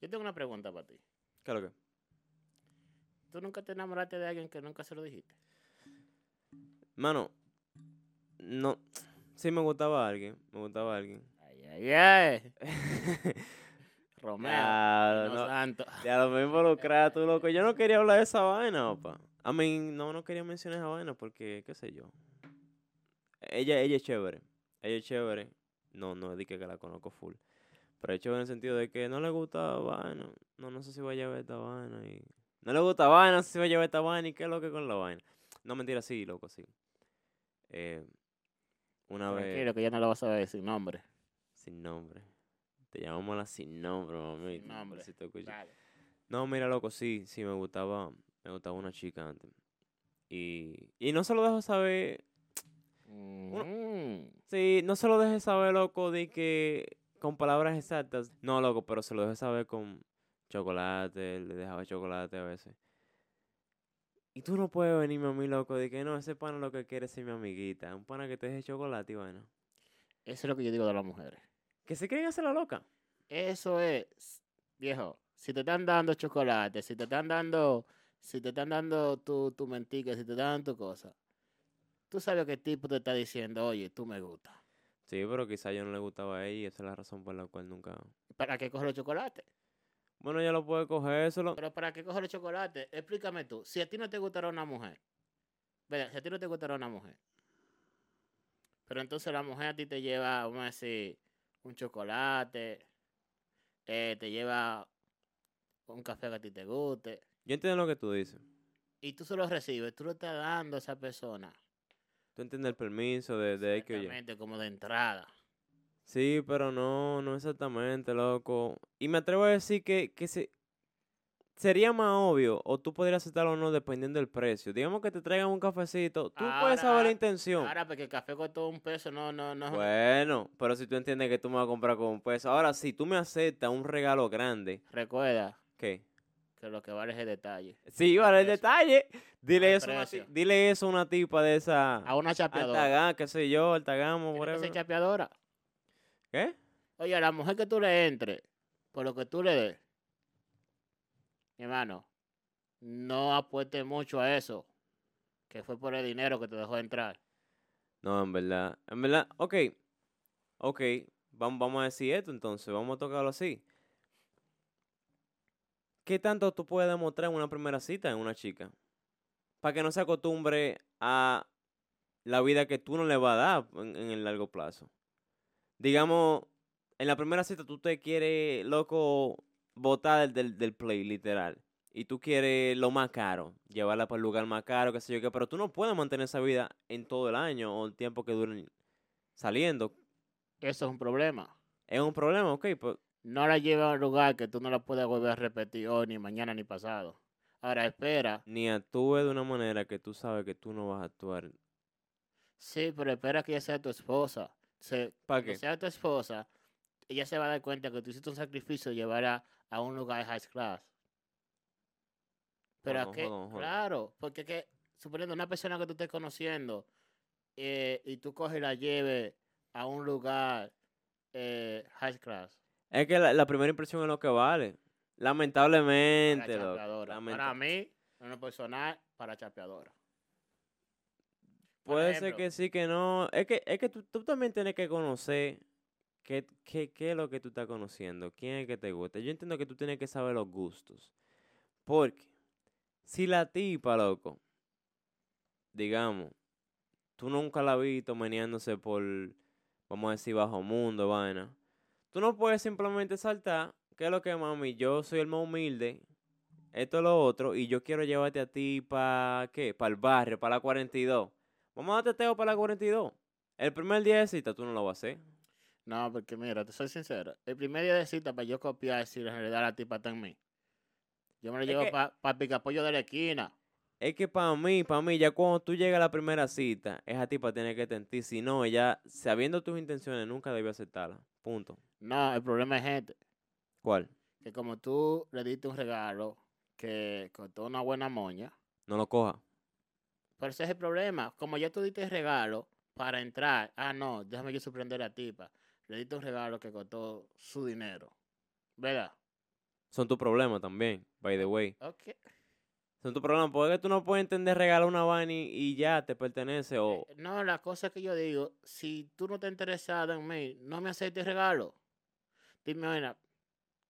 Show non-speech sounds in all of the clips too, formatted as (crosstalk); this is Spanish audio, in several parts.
Yo tengo una pregunta para ti. ¿Qué es lo que? ¿Tú nunca te enamoraste de alguien que nunca se lo dijiste? Mano, no. Sí me gustaba alguien. Me gustaba alguien. Ay, ay, ay. (laughs) Romeo. Ya, no santo. ya lo me involucrar, tú loco. Yo no quería hablar de esa vaina, papá. A mí, no, no quería mencionar esa vaina porque, qué sé yo. Ella, ella es chévere. Ella es chévere. No, no dije que la conozco full. Chévere en el sentido de que no le gusta vaina. No, no sé si va a llevar esta vaina. Y... No le gusta vaina, no sé si va a llevar esta vaina y qué es lo que con la vaina. No, mentira, sí, loco, sí. Eh, una vez. Tranquilo, que ya no lo vas a ver sin nombre. Sin nombre. Te llamamos la sin nombre, mami. Sin nombre. Si te. Dale. No, mira, loco, sí, sí, me gustaba, me gustaba una chica antes. Y, y no se lo dejo saber, Mm. sí, no se lo deje saber, loco, de que con palabras exactas. No, loco, pero se lo deje saber con chocolate, le dejaba chocolate a veces. Y tú no puedes venirme a mí, loco, de que no, ese pana lo que quiere es ser mi amiguita. Un pana que te deje chocolate y bueno. Eso es lo que yo digo de las mujeres. Que se creen hacer la loca. Eso es, viejo. Si te están dando chocolate, si te están dando, si te están dando tu, tu mentica, si te están dando tu cosa, tú sabes que el tipo te está diciendo, oye, tú me gustas. Sí, pero quizá yo no le gustaba a ella y esa es la razón por la cual nunca... ¿Para qué coger el chocolate? Bueno, ya lo puede coger, solo... Pero ¿para qué coger el chocolate? Explícame tú. Si a ti no te gustará una mujer, ¿verdad? Si a ti no te gustará una mujer, pero entonces la mujer a ti te lleva, vamos a decir, un chocolate, eh, te lleva un café que a ti te guste, Yo entiendo lo que tú dices. y tú se lo recibes, tú lo estás dando a esa persona. Tú entiendes el permiso de, de. Exactamente, como de entrada. Sí, pero no, no exactamente, loco. Y me atrevo a decir que, que se, sería más obvio, o tú podrías aceptarlo o no, dependiendo del precio. Digamos que te traigan un cafecito, tú puedes saber la Ahora- intención. Ahora, porque el café costó un peso, no, no, no. Bueno, pero si tú entiendes que tú me vas a comprar con un peso. Ahora, si tú me aceptas un regalo grande, Recuerda ¿qué? Que lo que vale es el detalle. Sí, vale el detalle. Dile El eso, una dile eso a una tipa de esa. A una chapeadora. Altagán, qué sé yo, Altagamo, ser whatever. chapeadora. ¿Qué? Oye, a la mujer que tú le entres, por lo que tú le des, mi hermano, no apueste mucho a eso, que fue por el dinero que te dejó entrar. No, en verdad. En verdad, ok. Ok. Vamos, vamos a decir esto entonces. Vamos a tocarlo así. ¿Qué tanto tú puedes demostrar en una primera cita en una chica? Para que no se acostumbre a la vida que tú no le vas a dar en, en el largo plazo. Digamos, en la primera cita tú te quieres, loco, botar del, del, del play, literal. Y tú quieres lo más caro, llevarla para el lugar más caro, qué sé yo qué, pero tú no puedes mantener esa vida en todo el año o el tiempo que duren saliendo. Eso es un problema. Es un problema, ok, pues No la lleva a un lugar que tú no la puedes volver a repetir hoy, ni mañana, ni pasado. Ahora espera. ni actúe de una manera que tú sabes que tú no vas a actuar. Sí, pero espera que ella sea tu esposa. Se, ¿Para que qué? sea tu esposa, ella se va a dar cuenta que tú hiciste un sacrificio de llevar a, a un lugar high class. Pero hold on, hold on. claro, porque que, suponiendo una persona que tú estés conociendo eh, y tú coges y la lleves a un lugar eh, high class. Es que la, la primera impresión es lo que vale. Para Lamentablemente, loco, chapeadora. lamenta- Para mí, en lo personal, para chapeadora. Por Puede ser que sí, que no. Es que, es que tú, tú también tienes que conocer qué, qué, qué es lo que tú estás conociendo, quién es que te gusta. Yo entiendo que tú tienes que saber los gustos. Porque si la tipa, loco, digamos, tú nunca la has visto meneándose por, vamos a decir, bajo mundo, vaina. Tú no puedes simplemente saltar, que es lo que, mami, yo soy el más humilde, esto es lo otro, y yo quiero llevarte a ti para, ¿qué? Para el barrio, para la 42. Vamos a darte teo para la 42. El primer día de cita tú no lo vas a hacer. No, porque mira, te soy sincero. El primer día de cita para yo copiar si en realidad la tipa está en mí. Yo me la Es llevo para el picapollo de la esquina. Es que para mí, para mí, ya cuando tú llegas a la primera cita, esa tipa tiene que tentir. Si no, ella, sabiendo tus intenciones, nunca debió aceptarla. Punto. No, el problema es gente. ¿Cuál? Que como tú le diste un regalo que costó una buena moña, No lo coja. pero ese es el problema. Como ya tú diste el regalo para entrar, ah, no, déjame yo sorprender a la tipa. Le diste un regalo que costó su dinero. ¿Verdad? son tu problema también, by the way. Ok. Son tu problema, porque tú no puedes entender regalar una vaina y, y ya te pertenece o... Eh, No, la cosa que yo digo, si tú no estás interesado en mí, no me aceptes regalo. Dime, mira,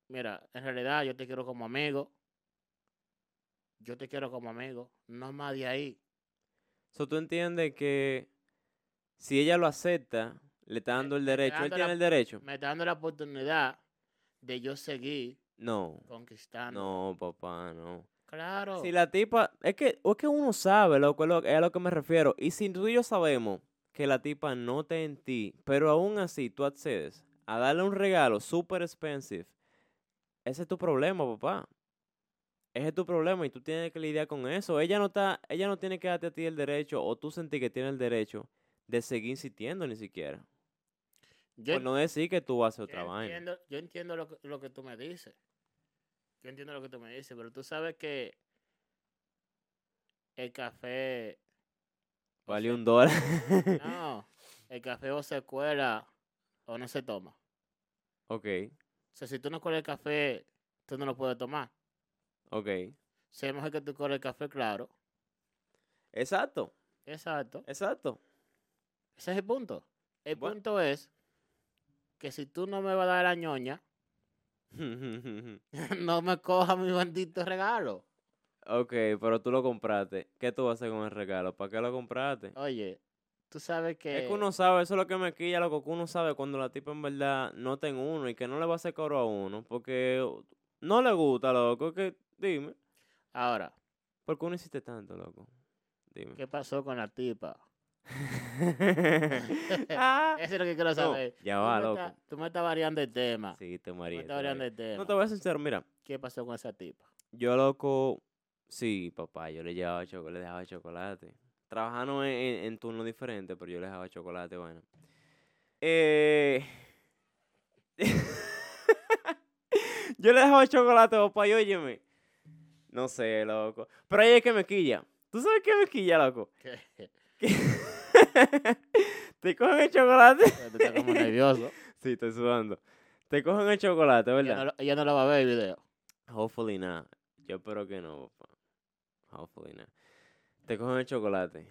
mira, en realidad yo te quiero como amigo. Yo te quiero como amigo, no más de ahí. So, tú entiendes que si ella lo acepta, le está dando el derecho. Él dando tiene la- el derecho. Me está dando la oportunidad de yo seguir No, conquistando. no, papá, no. Claro. Si la tipa, es que, es que uno sabe, loco, lo- es a lo que me refiero. Y si tú y yo sabemos que la tipa no está en ti, pero aún así tú accedes a darle un regalo super expensive, ese es tu problema, papá. Ese es tu problema y tú tienes que lidiar con eso. Ella no está, ella no tiene que darte a ti el derecho, o tú sentís que tiene el derecho de seguir insistiendo ni siquiera. yo, Por no decir que tú haces otra vaina. entiendo, yo entiendo lo que, lo que tú me dices. Yo entiendo lo que tú me dices, pero tú sabes que el café o Vale un dólar. No, el café o se cuela o no se toma. Ok, O sea, si tú no cuelas el café, tú no lo puedes tomar. ok. Si es mejor que tú cueles el café, claro. Exacto, Exacto. exacto. Ese es el punto. El Bueno. punto es que si tú no me vas a dar la ñoña, (laughs) (laughs) no me cojas mi bendito regalo. Ok, pero tú lo compraste. ¿Qué tú vas a hacer con el regalo? ¿Para qué lo compraste? Oye, tú sabes que... Es que uno sabe, eso es lo que me quilla, loco, que uno sabe cuando la tipa en verdad no está en uno y que no le va a hacer coro a uno, porque no le gusta, loco, que dime, Ahora, ¿por qué uno hiciste tanto, loco? Dime. ¿qué pasó con la tipa? (laughs) Ah, (laughs) Eso es lo que quiero no, saber. ya Tú va, loco. tú me estás variando el tema. Sí, te Tú me maría. estás variando el tema. No te voy a ser sincero, mira, ¿Qué pasó con esa tipa? yo, loco, sí, papá, yo le llevaba chocolate, le dejaba chocolate. Trabajando en, en, en turnos diferentes, pero yo le dejaba chocolate, bueno. Eh... (laughs) yo le dejaba chocolate, papá, y óyeme. No sé, loco. Pero ahí es que me quilla. ¿Tú sabes qué me quilla, loco? Que (laughs) Te cogen el chocolate. estás como nervioso. (laughs) sí, estoy sudando. Te cogen el chocolate, Ella ¿verdad? no, ella no lo va a ver el video. Hopefully not. Yo espero que no, papá. Hopefully not. Te cogen el chocolate.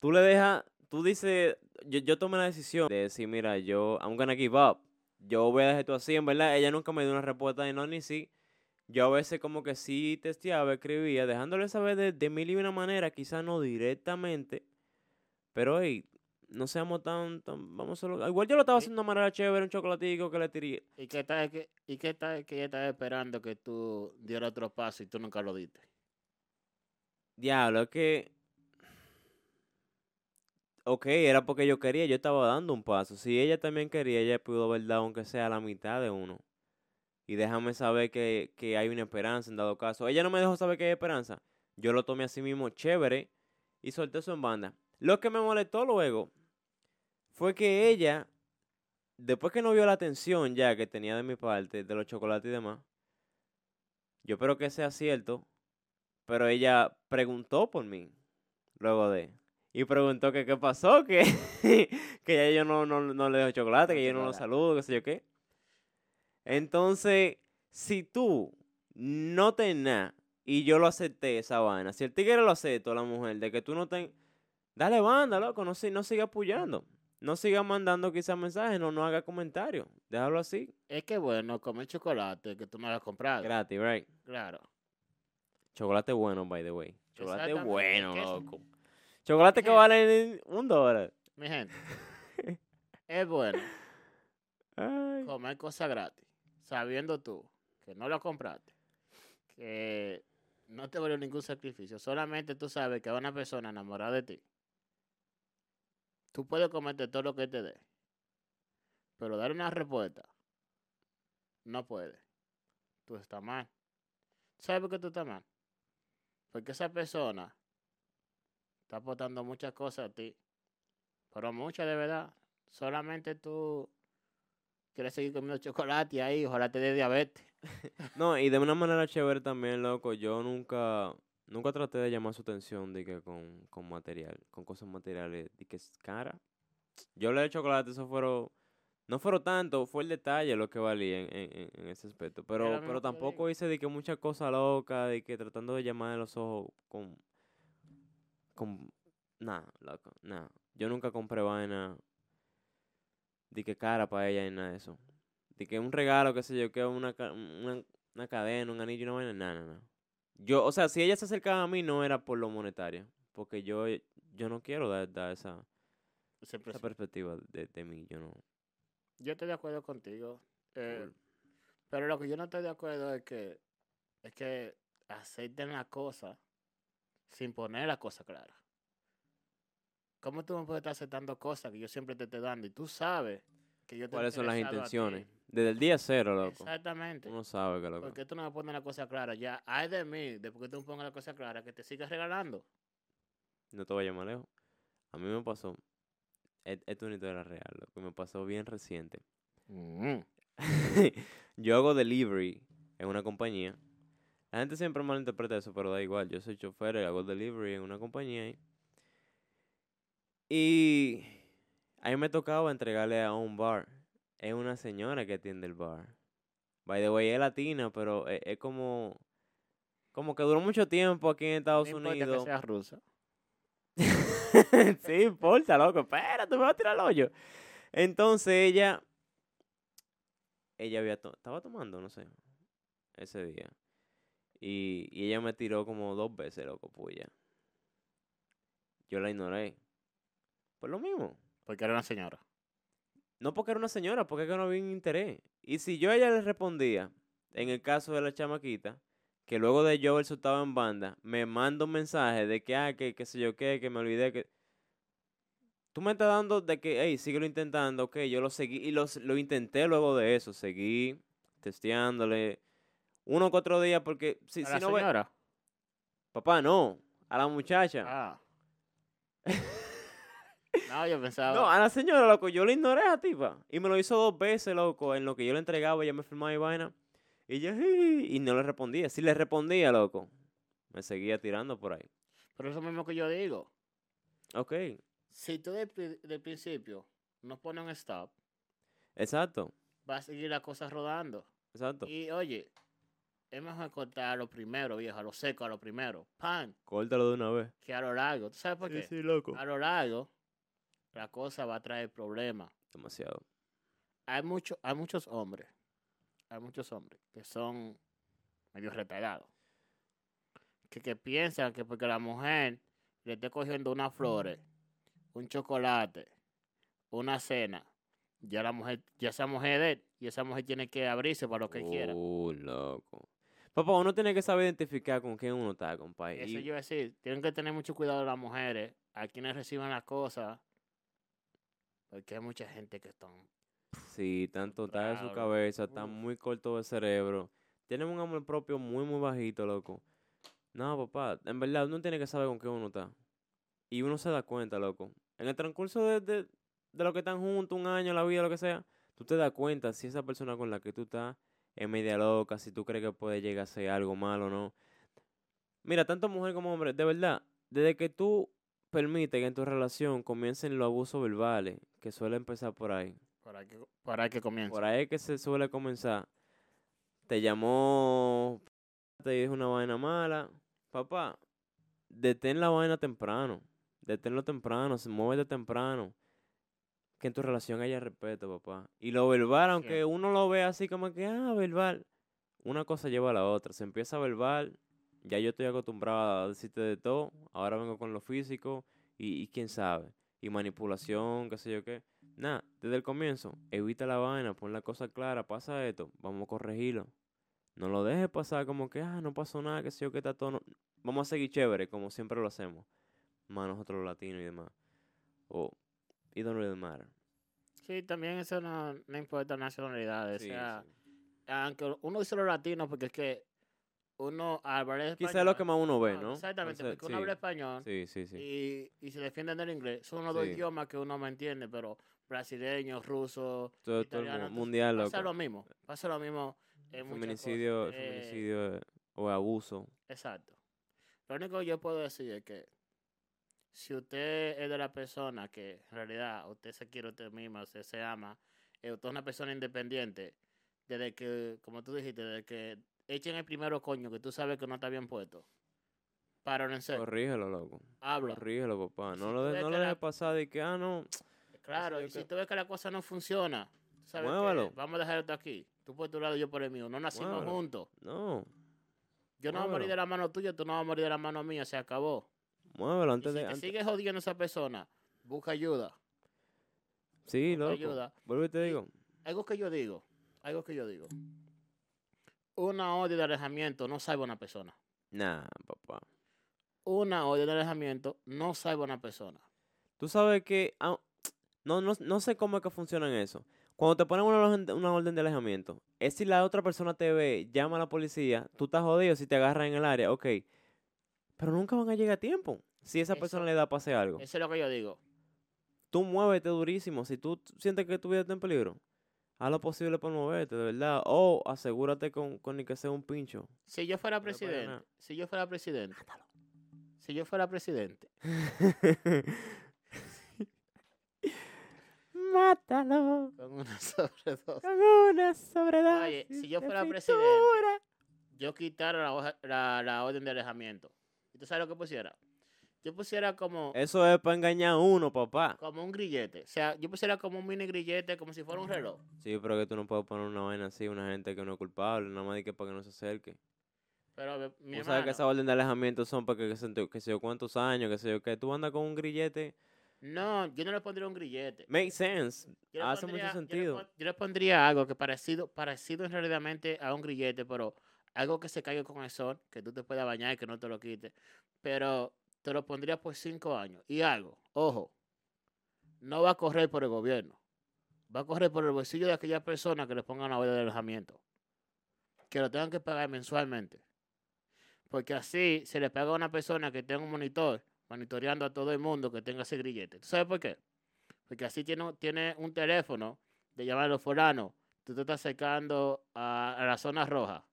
Tú le dejas, tú dices, yo, yo tomé la decisión de decir, mira, yo, I'm gonna give up. Yo voy a dejar esto así, en verdad, ella nunca me dio una respuesta de no ni sí. Yo a veces como que sí testeaba, escribía, dejándole saber de, de mil y una manera, quizás no directamente, pero hey, no seamos tan, tan vamos a hacerlo- Igual yo lo estaba haciendo de manera chévere, un chocolatico que le tiré. ¿Y qué tal que, y qué tal que ella estaba esperando que tú dieras otro paso y tú nunca lo diste? Diablo, es que. Ok, era porque yo quería, yo estaba dando un paso. Si ella también quería, ella pudo haber dado aunque sea la mitad de uno. Y déjame saber que, que hay una esperanza en dado caso. Ella no me dejó saber que hay esperanza. Yo lo tomé así mismo chévere y solté eso en banda. Lo que me molestó luego fue que ella, después que no vio la atención ya que tenía de mi parte, de los chocolates y demás, yo espero que sea cierto, pero ella preguntó por mí, luego de. Y preguntó que qué pasó, que, (laughs) que ya yo no, no, no le dejo chocolate, que yo no lo saludo, qué sé yo qué. Entonces, si tú no tenés y yo lo acepté esa vaina, si el tigre lo aceptó, la mujer, de que tú no ten... Dale banda, loco, no, si- no siga apoyando. No siga mandando quizás mensajes, no, no haga comentarios. Déjalo así. Es que bueno, comer chocolate que tú no lo has comprado. Gratis, right? Claro. Chocolate bueno, by the way. Chocolate bueno, loco. Chocolate que vale un dólar. Mi gente, es bueno (laughs) Ay. comer cosas gratis, sabiendo tú que no lo compraste, que no te valió ningún sacrificio, solamente tú sabes que a una persona enamorada de ti, tú puedes comerte todo lo que te dé, pero dar una respuesta, no puedes. Tú estás mal. ¿Sabes por qué tú estás mal? Porque esa persona está aportando muchas cosas a ti, pero muchas de verdad. Solamente tú quieres seguir comiendo chocolate ahí, ojalá te dé diabetes. (laughs) No, y de una manera chévere también, loco. Yo nunca, nunca traté de llamar su atención de que con, con material, con cosas materiales, de que es cara. Yo le de chocolate, eso fueron No fueron tanto, fue el detalle lo que valía en, en- en- ese aspecto. Pero, pero tampoco hice de que muchas cosas locas, de que tratando de llamar los ojos con... con nada, loco, nada. Yo nunca compré vaina de que cara para ella ni nada de eso. De que un regalo, qué sé yo, que una, una, una cadena, un anillo, una vaina, nada, nada. Yo, o sea, si ella se acercaba a mí no era por lo monetario, porque yo, yo no quiero dar, dar esa, esa perspectiva de, de mí, yo no. Yo estoy de acuerdo contigo. eh, pero lo que yo no estoy de acuerdo es que es que acepten la cosa sin poner la cosa clara. ¿Cómo tú me puedes estar aceptando cosas que yo siempre te estoy dando y tú sabes que yo te ¿Cuáles son las intenciones? Desde el día cero, loco. Exactamente. Uno sabe que loco. ¿Por qué tú no me pones la cosa clara? Ya, hay de mí, después que tú me pongas la cosa clara, que te sigas regalando. No te vayas más lejos. A mí me pasó. Esto es una historia real, loco. Me pasó bien reciente. Mm. (laughs) yo hago delivery en una compañía. La gente siempre malinterpreta eso, pero da igual. Yo soy chofer y hago delivery en una compañía ahí. Y a mí me tocaba entregarle a un bar. Es una señora que atiende el bar. By the way, es latina, pero es, es como... Como que duró mucho tiempo aquí en Estados No Unidos. que rusa. (laughs) (laughs) sí, importa, loco. Espérate, me voy a tirar el hoyo. Entonces ella. Ella había to- estaba tomando, no sé. Ese día. Y, y ella me tiró como dos veces, loco, puya. Yo la ignoré. Por lo mismo. Porque era una señora. No porque era una señora, porque es que no había un interés. Y si yo a ella le respondía, en el caso de la chamaquita, que luego de yo haber soltado en banda, me manda un mensaje de que, ah, que, qué sé yo qué, que me olvidé que... Tú me estás dando de que, hey, síguelo intentando, ok, yo lo seguí y los, lo intenté luego de eso, seguí testeándole uno o cuatro días porque si, ¿A si la no ve... señora? Papá, no, a la muchacha. Ah. (laughs) no, yo pensaba. No, a la señora, loco, yo le ignoré a tipa. Y me lo hizo dos veces, loco, en lo que yo le entregaba, ella me firmaba y vaina. Y yo, y no le respondía. Si le respondía, loco, me seguía tirando por ahí. Pero eso mismo que yo digo. Ok, Si tú de, pri- de principio no pones un stop, exacto, va a seguir la cosa rodando. exacto. Y oye, es mejor cortar a lo primero, viejo, a lo seco, a lo primero. Pan, Córtalo de una vez. que a lo largo. ¿Tú sabes por qué? loco. A lo largo, la cosa va a traer problemas. Demasiado. Hay, mucho, hay muchos hombres, hay muchos hombres que son medio retardados. Que, que piensan que porque la mujer le esté cogiendo unas flores, un chocolate, una cena, ya la mujer, ya esa mujer de él, y esa mujer tiene que abrirse para lo que quiera. Uh, loco. Papá, uno tiene que saber identificar con quién uno está, compadre. Eso Y- yo decir, tienen que tener mucho cuidado las mujeres, a quienes reciben las cosas, porque hay mucha gente que están Sí, tanto está en su cabeza, está Uf. muy corto de cerebro. Tienen un amor propio muy, muy bajito, loco. No, papá, en verdad uno tiene que saber con qué uno está. Y uno se da cuenta, loco. En el transcurso de, de, de lo que están juntos, un año, la vida, lo que sea, tú te das cuenta si esa persona con la que tú estás es media loca, si tú crees que puede llegar a ser algo malo o no. Mira, tanto mujer como hombre, de verdad, desde que tú permites que en tu relación comiencen los abusos verbales, que suele empezar por ahí, para que, para que comience. por ahí que se suele comenzar. Te llamó, te dijo una vaina mala. Papá, detén la vaina temprano. Deténlo temprano, se muévete temprano. Que en tu relación haya respeto, papá. Y lo verbal, aunque uno lo vea así como que, ah, verbal. Una cosa lleva a la otra. Se empieza verbal. Ya yo estoy acostumbrado a decirte de todo. Ahora vengo con lo físico. Y, y quién sabe. Y manipulación, qué sé yo qué. Nada, desde el comienzo, evita la vaina, pon la cosa clara, pasa esto, vamos a corregirlo. No lo dejes pasar como que, ah, no pasó nada, que sé yo, que está todo. no- Vamos a seguir chévere, como siempre lo hacemos. Más nosotros los latinos y demás. O, it don't really matter. Sí, también eso no, no importa nacionalidades. Sí, o sea, sí. aunque uno dice los latinos porque es que uno habla español. Quizás es lo que más uno ve, no, ¿no? Exactamente, porque uno sí, habla español Sí, sí, sí. y, y se defienden del inglés. Son unos dos idiomas que uno me entiende, pero brasileños, rusos, Todo, todo mundial, pasa loco. lo mismo. Pasa lo mismo en muchas cosas. Feminicidio, Eh, feminicidio eh, o abuso. Exacto. Lo único que yo puedo decir es que si usted es de la persona que en realidad usted se quiere usted misma, usted se ama eh, usted es una persona independiente, desde que, como tú dijiste, desde que echen el primero coño que tú sabes que no está bien puesto, para en serio, Corrígelo, loco. habla. Corrígelo, papá. No si lo, de- no lo dejes pasar de que, ah, no. Claro, y si tú ves que la cosa no funciona, sabes qué, Muévelo. vamos a dejar esto aquí. Tú por tu lado, yo por el mío. No nacimos juntos. No. Yo no voy a morir de la mano tuya, tú no vas a morir de la mano mía, se acabó. Muévelo Y antes si de. antes- sigues jodiendo a esa persona, busca ayuda. Sí, busca loco. ayuda. Vuelvo y te Y- digo. Algo que yo digo, algo que yo digo. Una orden de alejamiento no salva a una persona. Nah, papá. Una orden de alejamiento no salva a una persona. Tú sabes que. No, no, no sé cómo es que funciona eso. Cuando te ponen una orden, una orden de alejamiento, es si la otra persona te ve, llama a la policía, tú estás jodido si te agarran en el área, ok. Pero nunca van a llegar a tiempo. Si esa persona le da pase algo. Eso es lo que yo digo. Tú muévete durísimo. Si tú sientes que tu vida está en peligro, haz lo posible por moverte, de verdad. O asegúrate con, con que sea un pincho. Si yo fuera presidente, si yo fuera presidente, si yo fuera presidente, (laughs) Mátalo con una (laughs) sobredosis, con una sobredosis. Oye, si yo fuera presidente, yo quitara la, hoja- la, la orden de alejamiento. ¿Y tú sabes lo que pusiera? Yo pusiera como, Eso es para engañar a uno, papá. como un grillete. O sea, yo pusiera como un mini grillete, como si fuera un reloj. Sí, pero que tú no puedes poner una vaina así, una gente que no es culpable, nada más de que para que no se acerque. Pero mi Tú sabes que esa orden de alejamiento son para que, que, se- que sé yo cuántos años, que sé yo que tú andas con un grillete. No, yo no le pondría un grillete. Make sense. Hace pondría- mucho yo le sentido. Yo le, pondría algo que parecido, parecido en realidad a un grillete, pero algo que se caiga con el sol, que tú te puedas bañar y que no te lo quites. Pero te lo pondría por cinco años. Y algo, ojo, no va a correr por el gobierno. Va a correr por el bolsillo de aquellas personas que le pongan la orden de alejamiento. Que lo tengan que pagar mensualmente. Porque así se le paga a una persona que tenga un monitor, monitoreando a todo el mundo que tenga ese grillete. ¿Tú sabes por qué? Porque así tiene, un- tiene un teléfono de llamar a los foranos. Tú te estás acercando a, a la zona roja.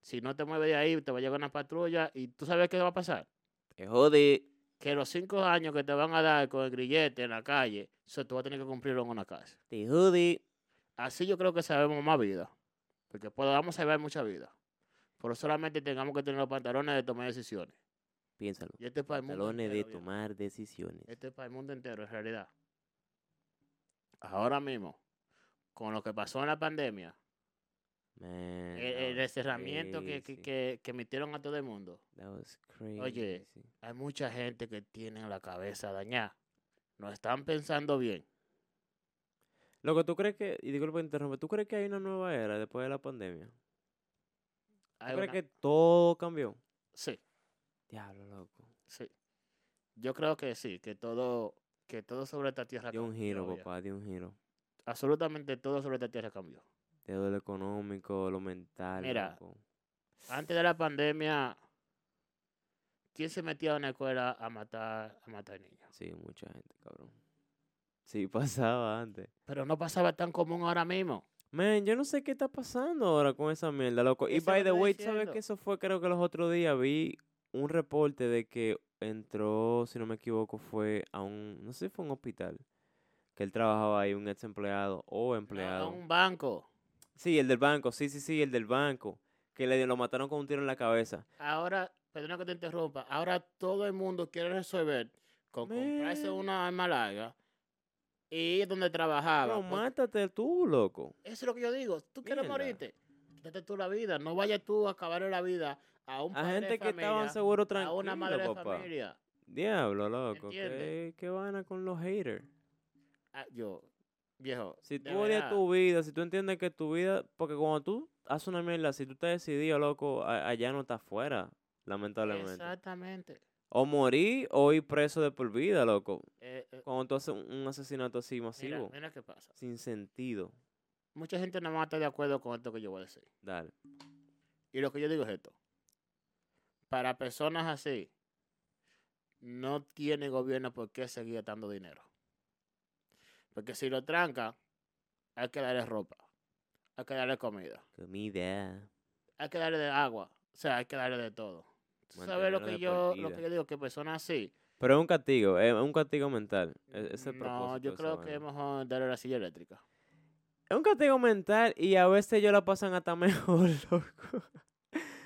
Si no te mueves de ahí, te va a llegar una patrulla y tú sabes qué va a pasar. Te jodí. Que los cinco años que te van a dar con el grillete en la calle, eso tú vas a tener que cumplirlo en una casa. Te jodí. Así yo creo que sabemos más vida. Porque podamos salvar mucha vida. Pero solamente tengamos que tener los pantalones de tomar decisiones. Piénsalo. Y este es para el mundo Pantalones de entero, viejo. tomar decisiones. Este es para el mundo entero, en realidad. Ahora mismo, con lo que pasó en la pandemia, Man, el, el encerramiento que, que, que, que emitieron a todo el mundo, That was crazy. Oye, hay mucha gente que tiene la cabeza dañada. No están pensando bien. Lo que tú crees que, y disculpa que interrumpe, ¿tú crees que hay una nueva era después de la pandemia? ¿Tú Hay crees una- que todo cambió? Sí, Diablo, loco. sí. Yo creo que sí, que todo, que todo sobre esta tierra Dio un cambió, giro, viejo. papá, dio un giro. Absolutamente todo sobre esta tierra cambió. Todo lo económico, lo mental, Mira, loco. Antes de la pandemia, ¿quién se metía a una escuela a matar, a matar niños? Sí, mucha gente, cabrón. Sí, (laughs) pasaba antes. Pero no pasaba tan común ahora mismo. Man, yo no sé qué está pasando ahora con esa mierda, loco. Y by the way, ¿tú ¿sabes que eso fue? Creo que los otros días vi un reporte de que entró, si no me equivoco, fue a un, no sé si fue un hospital, que él trabajaba ahí, un ex empleado o No, empleado. un banco. Sí, el del banco, sí, sí, sí, el del banco, que le lo mataron con un tiro en la cabeza. Ahora, perdona que te interrumpa, ahora todo el mundo quiere resolver con comprarse una arma larga y ir donde trabajaba. No, mátate tú, loco. Eso es lo que yo digo. Tú quieres Mierda. morirte. Quítate tú la vida. No vayas tú a acabar la vida a un A padre gente de que estaban familia, seguro a tranquilo, una madre de familia. Diablo, loco. ¿Qué, qué vaina con los haters? Ah, yo, viejo. Si tú odias tu vida, si tú entiendes que tu vida, porque cuando tú haces una mierda, si tú estás decidido, loco, a- allá no estás fuera, lamentablemente. Exactamente. O morir o ir preso de por vida, loco. Eh, eh, Cuando tú haces un, asesinato así mira, masivo, mira qué pasa. sin sentido. Mucha gente no va a estar de acuerdo con esto que yo voy a decir. Dale. Y lo que yo digo es esto. Para personas así, no tiene gobierno por qué seguir dando dinero. Porque si lo tranca, hay que darle ropa, hay que darle comida, Comida. hay que darle de agua, o sea, hay que darle de todo. ¿Tú ¿Sabes lo que yo lo que yo digo? Que personas así, Pero es un castigo, es un castigo mental. e- es no, yo creo que es mejor darle la silla eléctrica. Es un castigo mental y a veces ellos la pasan hasta (laughs) mejor, loco.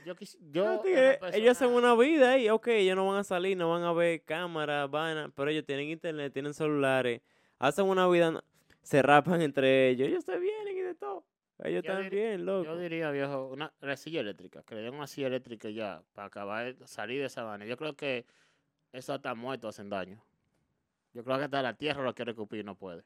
Yo, quis- yo que ellos hacen una vida y, ok, ellos no van a salir, no van a ver cámaras, vaina, pero ellos tienen internet, tienen celulares, hacen una vida, se rapan entre ellos, ellos se vienen y de todo. Ellos Yo dir- también, loco. Yo diría, viejo, una la silla eléctrica, que le den una silla eléctrica ya, para acabar, de salir de esa vaina. Yo creo que eso hasta muerto hacen daño. Yo creo que hasta la tierra lo quiere escupir y no puede.